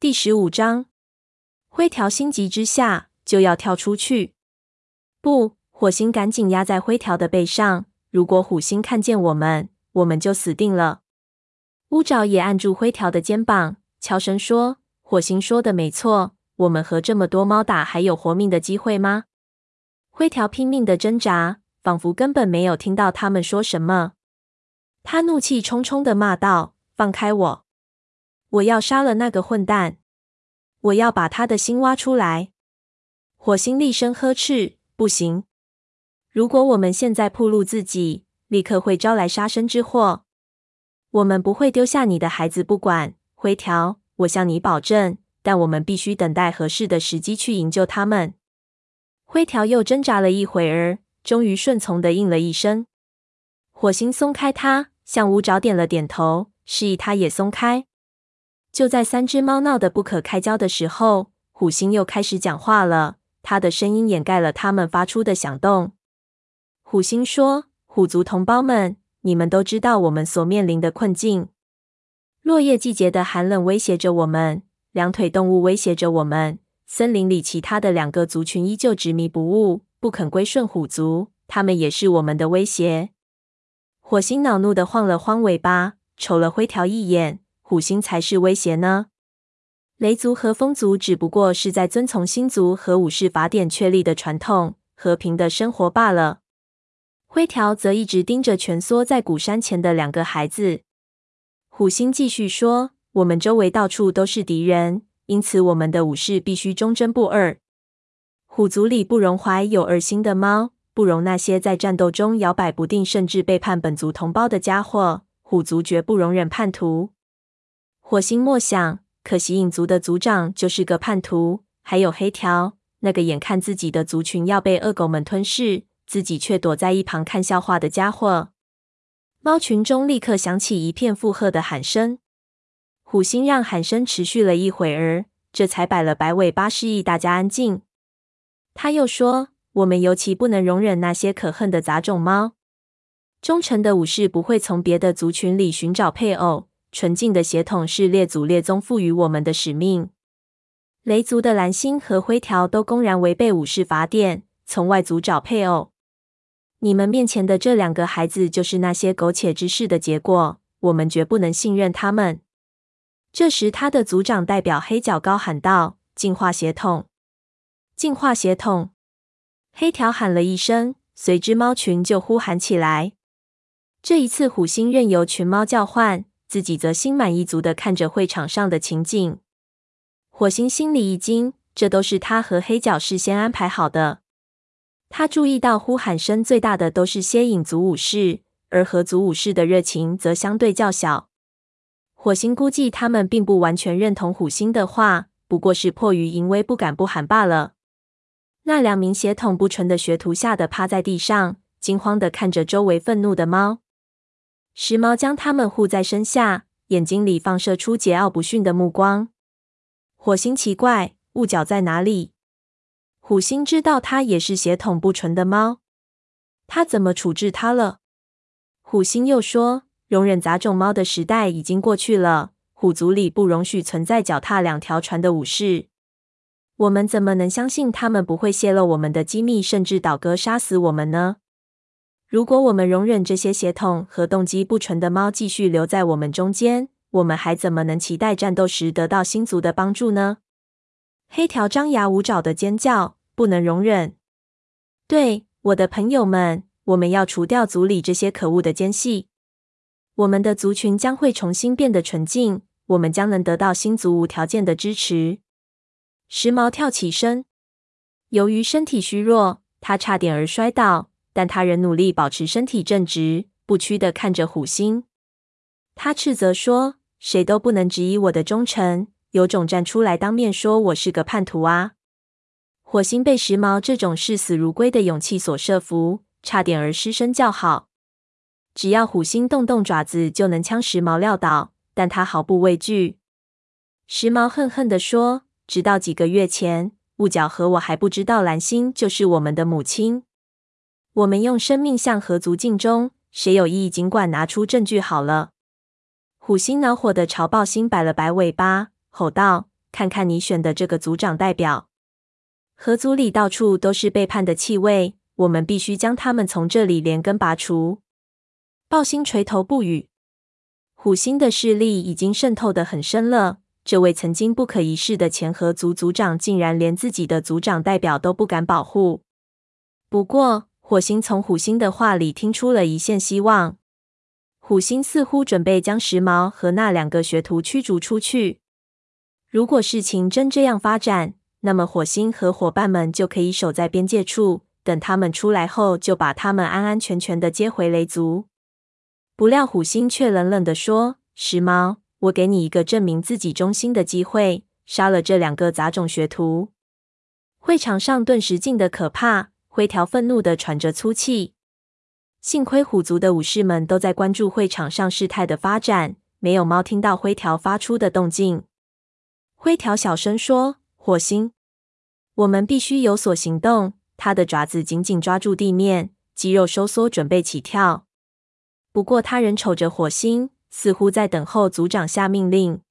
第十五章，灰条心急之下就要跳出去。不，火星赶紧压在灰条的背上。如果虎星看见我们，我们就死定了。乌爪也按住灰条的肩膀，悄声说：“火星说的没错，我们和这么多猫打，还有活命的机会吗？”灰条拼命的挣扎，仿佛根本没有听到他们说什么。他怒气冲冲的骂道：“放开我！”我要杀了那个混蛋！我要把他的心挖出来！火星厉声呵斥：“不行！如果我们现在暴露自己，立刻会招来杀身之祸。我们不会丢下你的孩子不管，灰条，我向你保证。但我们必须等待合适的时机去营救他们。”灰条又挣扎了一会儿，终于顺从的应了一声。火星松开他，向乌爪点了点头，示意他也松开。就在三只猫闹得不可开交的时候，虎星又开始讲话了。他的声音掩盖了他们发出的响动。虎星说：“虎族同胞们，你们都知道我们所面临的困境。落叶季节的寒冷威胁着我们，两腿动物威胁着我们，森林里其他的两个族群依旧执迷不悟，不肯归顺虎族。他们也是我们的威胁。”火星恼怒的晃了晃尾巴，瞅了灰条一眼。虎星才是威胁呢。雷族和风族只不过是在遵从星族和武士法典确立的传统，和平的生活罢了。灰条则一直盯着蜷缩在古山前的两个孩子。虎星继续说：“我们周围到处都是敌人，因此我们的武士必须忠贞不二。虎族里不容怀有二心的猫，不容那些在战斗中摇摆不定，甚至背叛本族同胞的家伙。虎族绝不容忍叛徒。”火星默想，可惜影族的族长就是个叛徒。还有黑条，那个眼看自己的族群要被恶狗们吞噬，自己却躲在一旁看笑话的家伙。猫群中立刻响起一片附和的喊声。虎星让喊声持续了一会儿，这才摆了摆尾巴，示意大家安静。他又说：“我们尤其不能容忍那些可恨的杂种猫。忠诚的武士不会从别的族群里寻找配偶。”纯净的血统是列祖列宗赋予我们的使命。雷族的蓝星和灰条都公然违背武士法典，从外族找配偶。你们面前的这两个孩子就是那些苟且之事的结果。我们绝不能信任他们。这时，他的族长代表黑角高喊道：“净化血统！净化血统！”黑条喊了一声，随之猫群就呼喊起来。这一次，虎星任由群猫叫唤。自己则心满意足地看着会场上的情景。火星心里一惊，这都是他和黑角事先安排好的。他注意到呼喊声最大的都是些影族武士，而河族武士的热情则相对较小。火星估计他们并不完全认同虎星的话，不过是迫于淫威不敢不喊罢了。那两名血统不纯的学徒吓得趴在地上，惊慌地看着周围愤怒的猫。时猫将它们护在身下，眼睛里放射出桀骜不驯的目光。火星奇怪，雾角在哪里？虎星知道它也是血统不纯的猫，他怎么处置它了？虎星又说：“容忍杂种猫的时代已经过去了，虎族里不容许存在脚踏两条船的武士。我们怎么能相信他们不会泄露我们的机密，甚至倒戈杀死我们呢？”如果我们容忍这些血统和动机不纯的猫继续留在我们中间，我们还怎么能期待战斗时得到星族的帮助呢？黑条张牙舞爪的尖叫：“不能容忍！对，我的朋友们，我们要除掉族里这些可恶的奸细。我们的族群将会重新变得纯净，我们将能得到星族无条件的支持。”时髦跳起身，由于身体虚弱，他差点儿摔倒。但他仍努力保持身体正直，不屈的看着虎星。他斥责说：“谁都不能质疑我的忠诚，有种站出来当面说我是个叛徒啊！”火星被时髦这种视死如归的勇气所慑服，差点儿失声叫好。只要虎星动动爪子，就能将时髦撂倒，但他毫不畏惧。时髦恨恨地说：“直到几个月前，雾角和我还不知道蓝星就是我们的母亲。”我们用生命向河族尽忠，谁有异议，尽管拿出证据好了。虎星恼火的朝暴星摆了摆尾巴，吼道：“看看你选的这个族长代表。河族里到处都是背叛的气味，我们必须将他们从这里连根拔除。豹星垂头不语。虎星的势力已经渗透得很深了。这位曾经不可一世的前河族族长，竟然连自己的族长代表都不敢保护。不过，火星从虎星的话里听出了一线希望。虎星似乎准备将时髦和那两个学徒驱逐出去。如果事情真这样发展，那么，火星和伙伴们就可以守在边界处，等他们出来后，就把他们安安全全的接回雷族。不料，虎星却冷冷地说：“时髦，我给你一个证明自己忠心的机会，杀了这两个杂种学徒。”会场上顿时静得可怕，灰条愤怒地喘着粗气。幸亏虎族的武士们都在关注会场上事态的发展，没有猫听到灰条发出的动静。灰条小声说。火星，我们必须有所行动。他的爪子紧紧抓住地面，肌肉收缩，准备起跳。不过，他仍瞅着火星，似乎在等候族长下命令。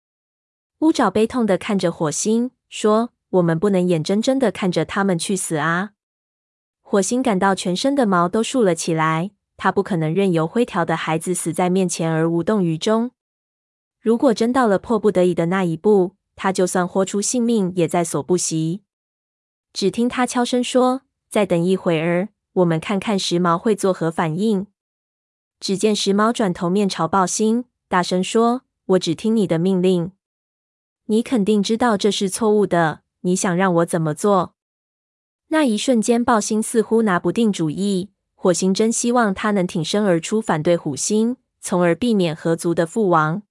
乌爪悲痛地看着火星，说：“我们不能眼睁睁地看着他们去死啊！”火星感到全身的毛都竖了起来。他不可能任由灰条的孩子死在面前而无动于衷。如果真到了迫不得已的那一步，他就算豁出性命也在所不惜。只听他悄声说：“再等一会儿，我们看看时髦会作何反应。”只见时髦转头面朝豹星，大声说：“我只听你的命令。你肯定知道这是错误的。你想让我怎么做？”那一瞬间，暴星似乎拿不定主意。火星真希望他能挺身而出反对虎星，从而避免河族的覆亡。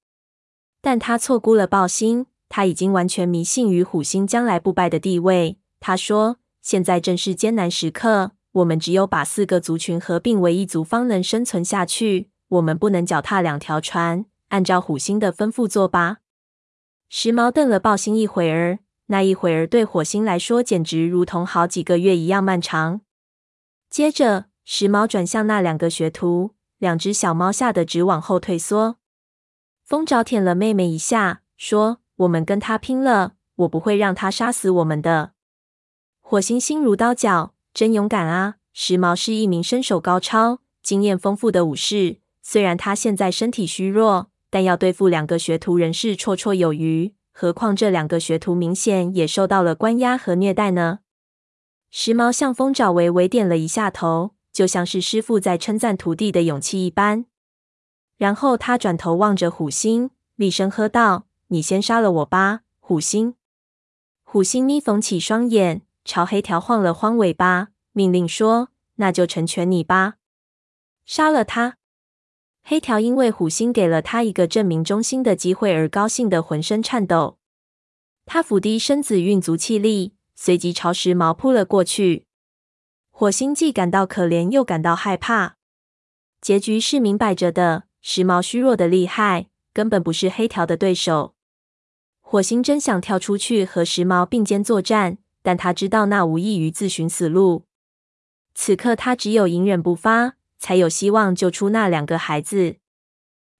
但他错估了暴星。他已经完全迷信于虎星将来不败的地位。他说：“现在正是艰难时刻，我们只有把四个族群合并为一族，方能生存下去。我们不能脚踏两条船，按照虎星的吩咐做吧。”时髦瞪了暴星一会儿，那一会儿对火星来说简直如同好几个月一样漫长。接着，时髦转向那两个学徒，两只小猫吓得直往后退缩。风爪舔了妹妹一下，说。我们跟他拼了！我不会让他杀死我们的。火星心如刀绞，真勇敢啊！时髦是一名身手高超、经验丰富的武士，虽然他现在身体虚弱，但要对付两个学徒仍是绰绰有余。何况这两个学徒明显也受到了关押和虐待呢。时髦向风爪微微点了一下头，就像是师傅在称赞徒弟的勇气一般。然后他转头望着虎星，厉声喝道。你先杀了我吧，虎星！虎星眯缝起双眼，朝黑条晃了晃尾巴，命令说：“那就成全你吧，杀了他！”黑条因为虎星给了他一个证明忠心的机会而高兴得浑身颤抖。他俯低身子，运足气力，随即朝时髦扑了过去。火星既感到可怜，又感到害怕。结局是明摆着的，时髦虚弱的厉害，根本不是黑条的对手。火星真想跳出去和时髦并肩作战，但他知道那无异于自寻死路。此刻他只有隐忍不发，才有希望救出那两个孩子。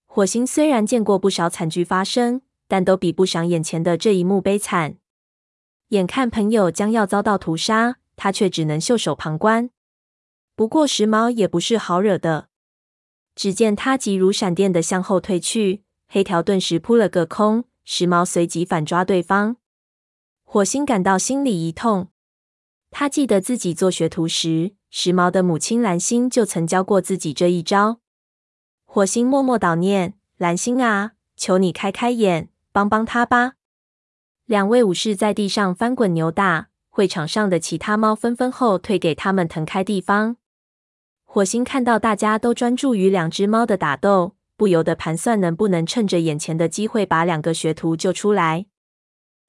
火星虽然见过不少惨剧发生，但都比不上眼前的这一幕悲惨。眼看朋友将要遭到屠杀，他却只能袖手旁观。不过时髦也不是好惹的，只见他急如闪电的向后退去，黑条顿时扑了个空。时髦随即反抓对方，火星感到心里一痛。他记得自己做学徒时，时髦的母亲蓝星就曾教过自己这一招。火星默默祷念：“蓝星啊，求你开开眼，帮帮他吧。”两位武士在地上翻滚扭打，会场上的其他猫纷纷后退，给他们腾开地方。火星看到大家都专注于两只猫的打斗。不由得盘算能不能趁着眼前的机会把两个学徒救出来，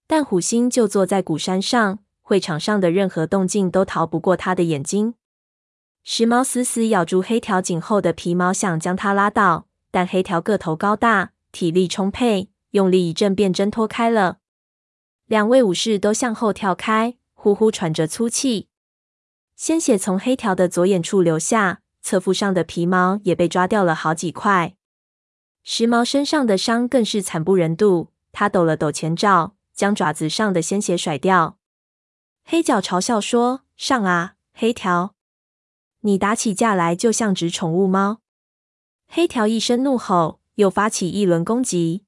但虎星就坐在古山上，会场上的任何动静都逃不过他的眼睛。时髦死死咬住黑条颈后的皮毛，想将它拉倒，但黑条个头高大，体力充沛，用力一震便挣脱开了。两位武士都向后跳开，呼呼喘着粗气，鲜血从黑条的左眼处流下，侧腹上的皮毛也被抓掉了好几块。时髦身上的伤更是惨不忍睹，他抖了抖前爪，将爪子上的鲜血甩掉。黑角嘲笑说：“上啊，黑条！你打起架来就像只宠物猫。”黑条一声怒吼，又发起一轮攻击。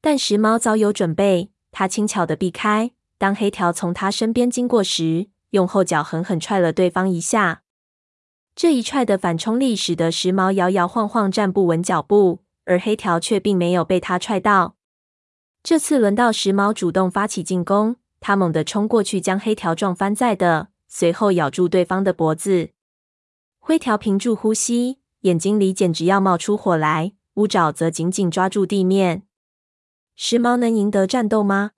但时髦早有准备，他轻巧的避开。当黑条从他身边经过时，用后脚狠狠踹了对方一下。这一踹的反冲力使得时髦摇摇晃晃站不稳脚步，而黑条却并没有被他踹到。这次轮到时髦主动发起进攻，他猛地冲过去将黑条撞翻在地，随后咬住对方的脖子。灰条屏住呼吸，眼睛里简直要冒出火来，乌爪则紧紧抓住地面。时髦能赢得战斗吗？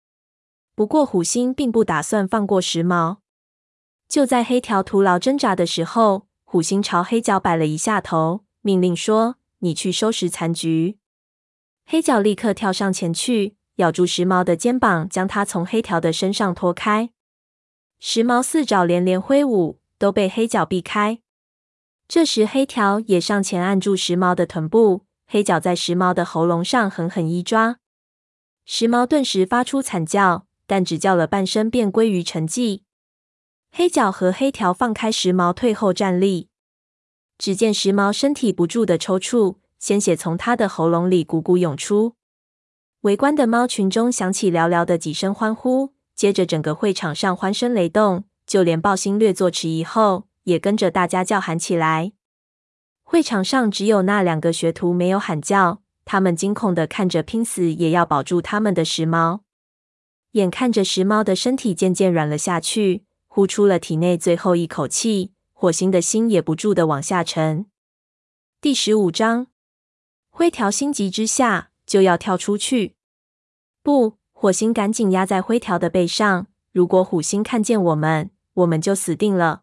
不过虎星并不打算放过时髦。就在黑条徒劳挣扎的时候，虎星朝黑角摆了一下头，命令说：“你去收拾残局。”黑角立刻跳上前去，咬住时髦的肩膀，将他从黑条的身上拖开。时髦四爪连连挥舞，都被黑角避开。这时，黑条也上前按住时髦的臀部，黑角在时髦的喉咙上狠狠一抓，时髦顿时发出惨叫，但只叫了半声，便归于沉寂。黑角和黑条放开时髦，退后站立。只见时髦身体不住的抽搐，鲜血从他的喉咙里汩汩涌出。围观的猫群中响起寥寥的几声欢呼，接着整个会场上欢声雷动，就连爆星略作迟疑后，也跟着大家叫喊起来。会场上只有那两个学徒没有喊叫，他们惊恐的看着拼死也要保住他们的时髦。眼看着时髦的身体渐渐软了下去。呼出了体内最后一口气，火星的心也不住的往下沉。第十五章，灰条心急之下就要跳出去。不，火星赶紧压在灰条的背上。如果虎星看见我们，我们就死定了。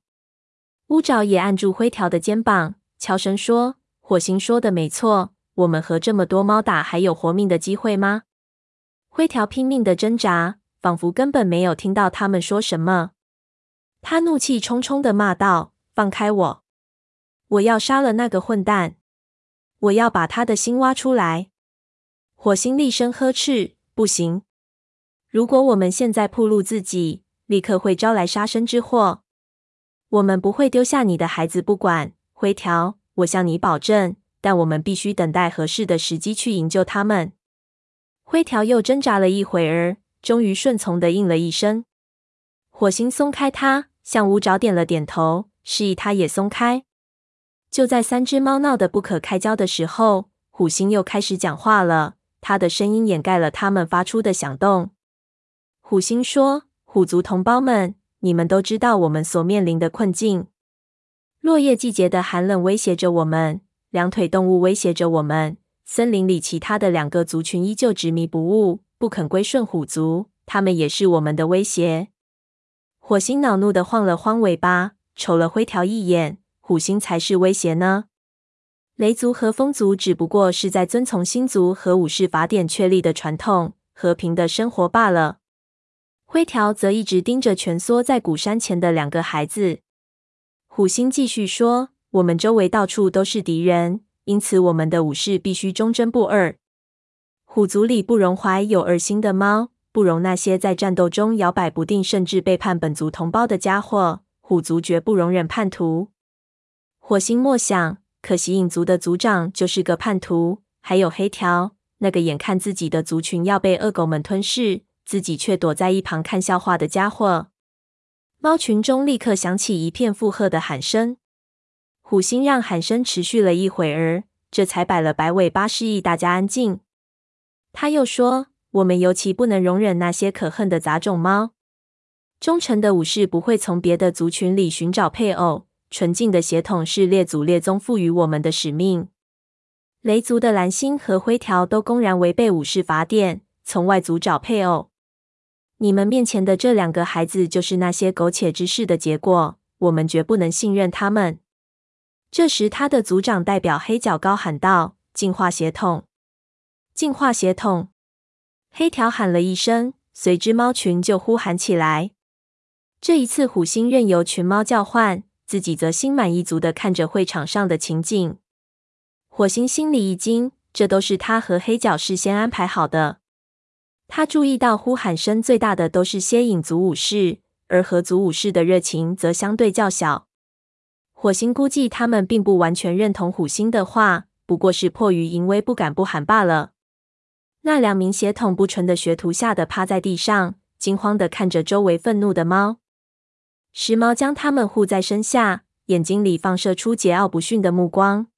乌爪也按住灰条的肩膀，悄声说：“火星说的没错，我们和这么多猫打，还有活命的机会吗？”灰条拼命的挣扎，仿佛根本没有听到他们说什么。他怒气冲冲的骂道：“放开我！我要杀了那个混蛋！我要把他的心挖出来！”火星厉声呵斥：“不行！如果我们现在暴露自己，立刻会招来杀身之祸。我们不会丢下你的孩子不管，灰条，我向你保证。但我们必须等待合适的时机去营救他们。”灰条又挣扎了一会儿，终于顺从的应了一声。火星松开他。向乌爪点了点头，示意他也松开。就在三只猫闹得不可开交的时候，虎星又开始讲话了。他的声音掩盖了他们发出的响动。虎星说：“虎族同胞们，你们都知道我们所面临的困境。落叶季节的寒冷威胁着我们，两腿动物威胁着我们。森林里其他的两个族群依旧执迷不悟，不肯归顺虎族，他们也是我们的威胁。”火星恼怒的晃了晃尾巴，瞅了灰条一眼。虎星才是威胁呢。雷族和风族只不过是在遵从星族和武士法典确立的传统，和平的生活罢了。灰条则一直盯着蜷缩在古山前的两个孩子。虎星继续说：“我们周围到处都是敌人，因此我们的武士必须忠贞不二。虎族里不容怀有二心的猫。”不容那些在战斗中摇摆不定，甚至背叛本族同胞的家伙。虎族绝不容忍叛徒。火星默想，可惜影族的族长就是个叛徒。还有黑条，那个眼看自己的族群要被恶狗们吞噬，自己却躲在一旁看笑话的家伙。猫群中立刻响起一片附和的喊声。虎星让喊声持续了一会儿，这才摆了摆尾巴，示意大家安静。他又说。我们尤其不能容忍那些可恨的杂种猫。忠诚的武士不会从别的族群里寻找配偶，纯净的血统是列祖列宗赋予我们的使命。雷族的蓝星和灰条都公然违背武士法典，从外族找配偶。你们面前的这两个孩子就是那些苟且之事的结果，我们绝不能信任他们。这时，他的族长代表黑角高喊道：“净化血统，净化血统。”黑条喊了一声，随之猫群就呼喊起来。这一次，虎星任由群猫叫唤，自己则心满意足的看着会场上的情景。火星心里一惊，这都是他和黑角事先安排好的。他注意到呼喊声最大的都是蝎影族武士，而合族武士的热情则相对较小。火星估计他们并不完全认同虎星的话，不过是迫于淫威不敢不喊罢了。那两名血统不纯的学徒吓得趴在地上，惊慌的看着周围愤怒的猫。石猫将他们护在身下，眼睛里放射出桀骜不驯的目光。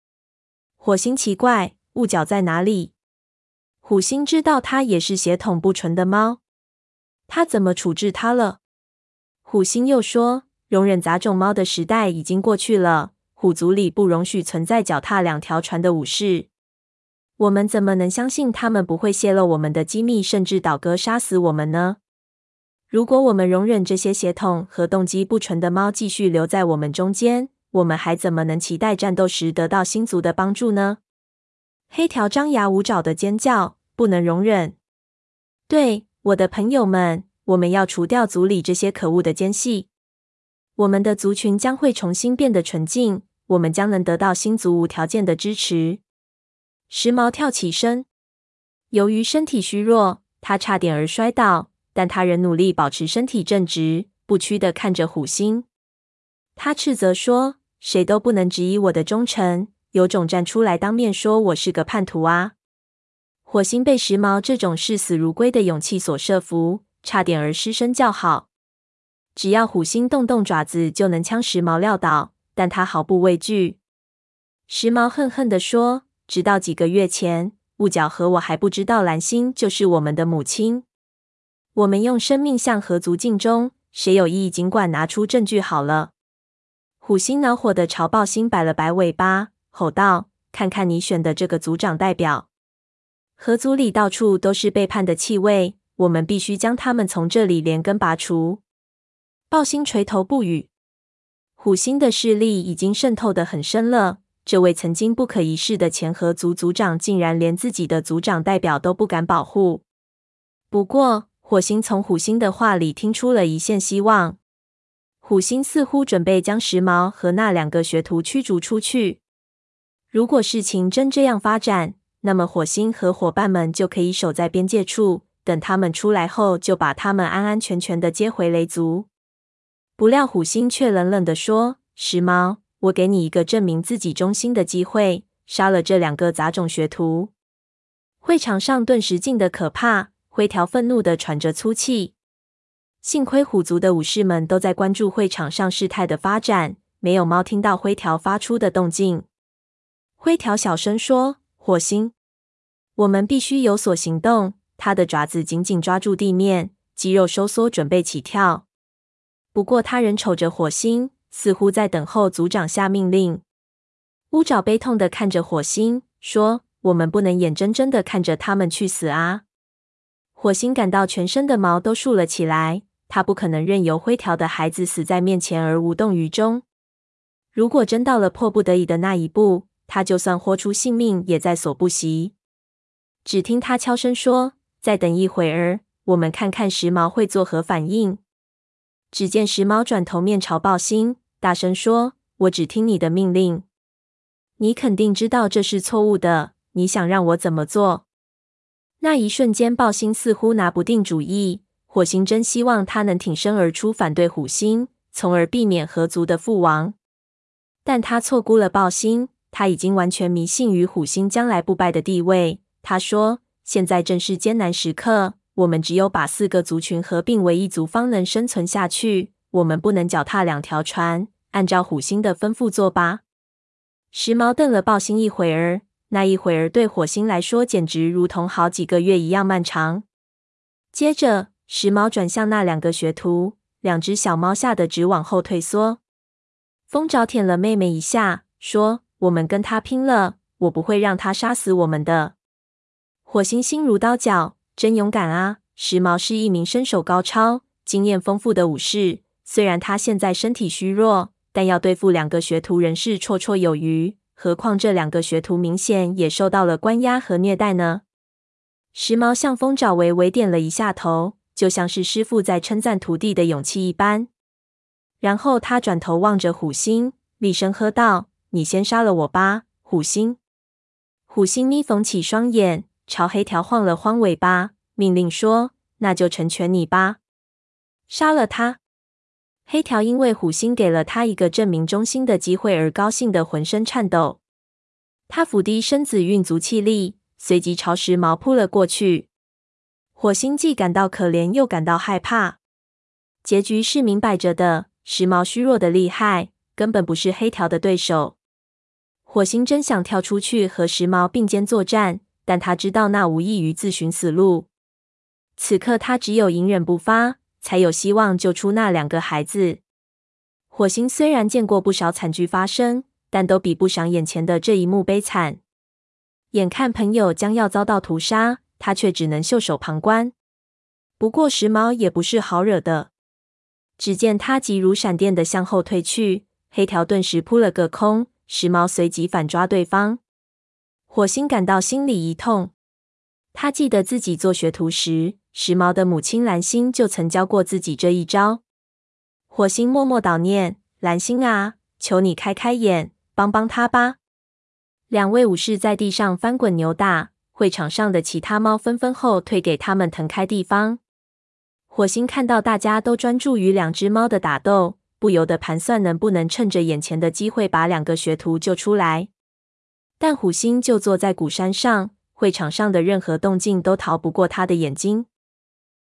火星奇怪，雾角在哪里？虎星知道它也是血统不纯的猫，他怎么处置它了？虎星又说：“容忍杂种猫的时代已经过去了，虎族里不容许存在脚踏两条船的武士。我们怎么能相信他们不会泄露我们的机密，甚至倒戈杀死我们呢？如果我们容忍这些血统和动机不纯的猫继续留在我们中间，我们还怎么能期待战斗时得到星族的帮助呢？”黑条张牙舞爪的尖叫。不能容忍！对，我的朋友们，我们要除掉族里这些可恶的奸细。我们的族群将会重新变得纯净，我们将能得到星族无条件的支持。时髦跳起身，由于身体虚弱，他差点儿摔倒，但他仍努力保持身体正直，不屈地看着虎星。他斥责说：“谁都不能质疑我的忠诚，有种站出来当面说我是个叛徒啊！”火星被时髦这种视死如归的勇气所慑服，差点儿失声叫好。只要虎星动动爪子，就能将时髦撂倒，但他毫不畏惧。时髦恨恨地说：“直到几个月前，雾角和我还不知道蓝星就是我们的母亲。我们用生命向河族尽忠，谁有异议尽管拿出证据好了。”虎星恼火地朝豹星摆了摆尾巴，吼道：“看看你选的这个族长代表。”河族里到处都是背叛的气味，我们必须将他们从这里连根拔除。豹星垂头不语。虎星的势力已经渗透得很深了。这位曾经不可一世的前河族族长，竟然连自己的族长代表都不敢保护。不过，火星从虎星的话里听出了一线希望。虎星似乎准备将时髦和那两个学徒驱逐出去。如果事情真这样发展，那么，火星和伙伴们就可以守在边界处，等他们出来后，就把他们安安全全的接回雷族。不料，虎星却冷冷的说：“时髦，我给你一个证明自己忠心的机会，杀了这两个杂种学徒。”会场上顿时静得可怕，灰条愤怒的喘着粗气。幸亏虎族的武士们都在关注会场上事态的发展，没有猫听到灰条发出的动静。灰条小声说。火星，我们必须有所行动。他的爪子紧紧抓住地面，肌肉收缩，准备起跳。不过，他仍瞅着火星，似乎在等候族长下命令。乌爪悲痛的看着火星，说：“我们不能眼睁睁的看着他们去死啊！”火星感到全身的毛都竖了起来。他不可能任由灰条的孩子死在面前而无动于衷。如果真到了迫不得已的那一步，他就算豁出性命也在所不惜。只听他悄声说：“再等一会儿，我们看看时髦会作何反应。”只见时髦转头面朝豹星，大声说：“我只听你的命令。你肯定知道这是错误的。你想让我怎么做？”那一瞬间，豹星似乎拿不定主意。火星真希望他能挺身而出反对虎星，从而避免河族的覆亡。但他错估了豹星。他已经完全迷信于虎星将来不败的地位。他说：“现在正是艰难时刻，我们只有把四个族群合并为一族，方能生存下去。我们不能脚踏两条船，按照虎星的吩咐做吧。”时髦瞪了豹星一会儿，那一会儿对火星来说简直如同好几个月一样漫长。接着，时髦转向那两个学徒，两只小猫吓得直往后退缩。风爪舔了妹妹一下，说。我们跟他拼了！我不会让他杀死我们的。火星心如刀绞，真勇敢啊！时髦是一名身手高超、经验丰富的武士，虽然他现在身体虚弱，但要对付两个学徒仍是绰绰有余。何况这两个学徒明显也受到了关押和虐待呢。时髦向风爪微微点了一下头，就像是师傅在称赞徒弟的勇气一般。然后他转头望着虎星，厉声喝道。你先杀了我吧，虎星！虎星眯缝起双眼，朝黑条晃了晃尾巴，命令说：“那就成全你吧，杀了他。”黑条因为虎星给了他一个证明忠心的机会而高兴得浑身颤抖。他俯低身子，运足气力，随即朝时髦扑了过去。火星既感到可怜，又感到害怕。结局是明摆着的，时髦虚弱的厉害，根本不是黑条的对手。火星真想跳出去和时髦并肩作战，但他知道那无异于自寻死路。此刻他只有隐忍不发，才有希望救出那两个孩子。火星虽然见过不少惨剧发生，但都比不上眼前的这一幕悲惨。眼看朋友将要遭到屠杀，他却只能袖手旁观。不过时髦也不是好惹的，只见他急如闪电的向后退去，黑条顿时扑了个空。时髦随即反抓对方，火星感到心里一痛。他记得自己做学徒时，时髦的母亲蓝星就曾教过自己这一招。火星默默祷念：“蓝星啊，求你开开眼，帮帮他吧。”两位武士在地上翻滚扭打，会场上的其他猫纷纷后退，给他们腾开地方。火星看到大家都专注于两只猫的打斗。不由得盘算，能不能趁着眼前的机会把两个学徒救出来。但虎星就坐在鼓山上，会场上的任何动静都逃不过他的眼睛。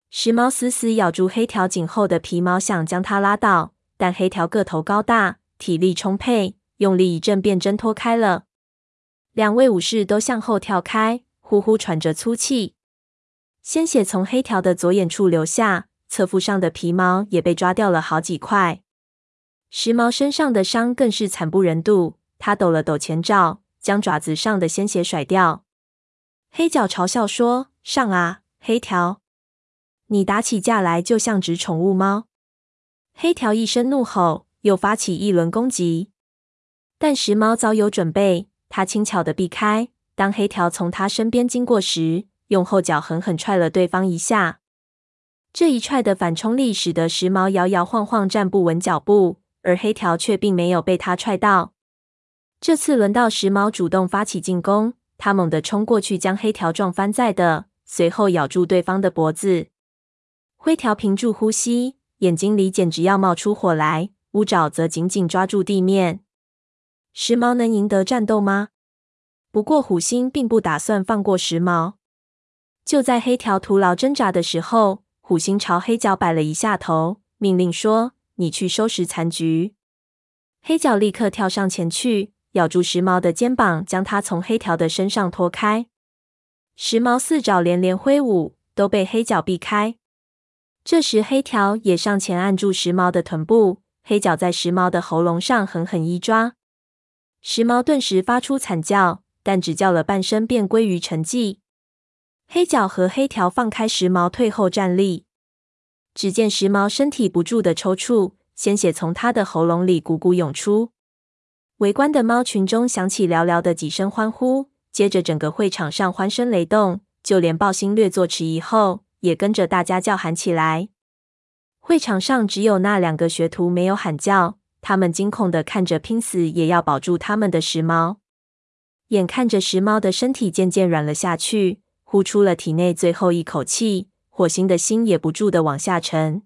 时髦死死咬住黑条颈后的皮毛，想将他拉倒，但黑条个头高大，体力充沛，用力一震便挣脱开了。两位武士都向后跳开，呼呼喘着粗气，鲜血从黑条的左眼处流下，侧腹上的皮毛也被抓掉了好几块。时髦身上的伤更是惨不忍睹，他抖了抖前爪，将爪子上的鲜血甩掉。黑角嘲笑说：“上啊，黑条！你打起架来就像只宠物猫。”黑条一声怒吼，又发起一轮攻击。但时髦早有准备，他轻巧的避开。当黑条从他身边经过时，用后脚狠狠踹了对方一下。这一踹的反冲力使得时髦摇摇晃晃，站不稳脚步。而黑条却并没有被他踹到。这次轮到时髦主动发起进攻，他猛地冲过去，将黑条撞翻在地，随后咬住对方的脖子。灰条屏住呼吸，眼睛里简直要冒出火来，乌爪则紧紧抓住地面。时髦能赢得战斗吗？不过虎星并不打算放过时髦。就在黑条徒劳挣扎的时候，虎星朝黑角摆了一下头，命令说。你去收拾残局。黑角立刻跳上前去，咬住时髦的肩膀，将他从黑条的身上拖开。时髦四爪连连挥舞，都被黑角避开。这时，黑条也上前按住时髦的臀部，黑角在时髦的喉咙上狠狠一抓。时髦顿时发出惨叫，但只叫了半声，便归于沉寂。黑角和黑条放开时髦，退后站立。只见时髦身体不住的抽搐，鲜血从他的喉咙里汩汩涌出。围观的猫群中响起寥寥的几声欢呼，接着整个会场上欢声雷动，就连豹星略作迟疑后，也跟着大家叫喊起来。会场上只有那两个学徒没有喊叫，他们惊恐的看着拼死也要保住他们的时髦。眼看着时髦的身体渐渐软了下去，呼出了体内最后一口气。火星的心也不住的往下沉。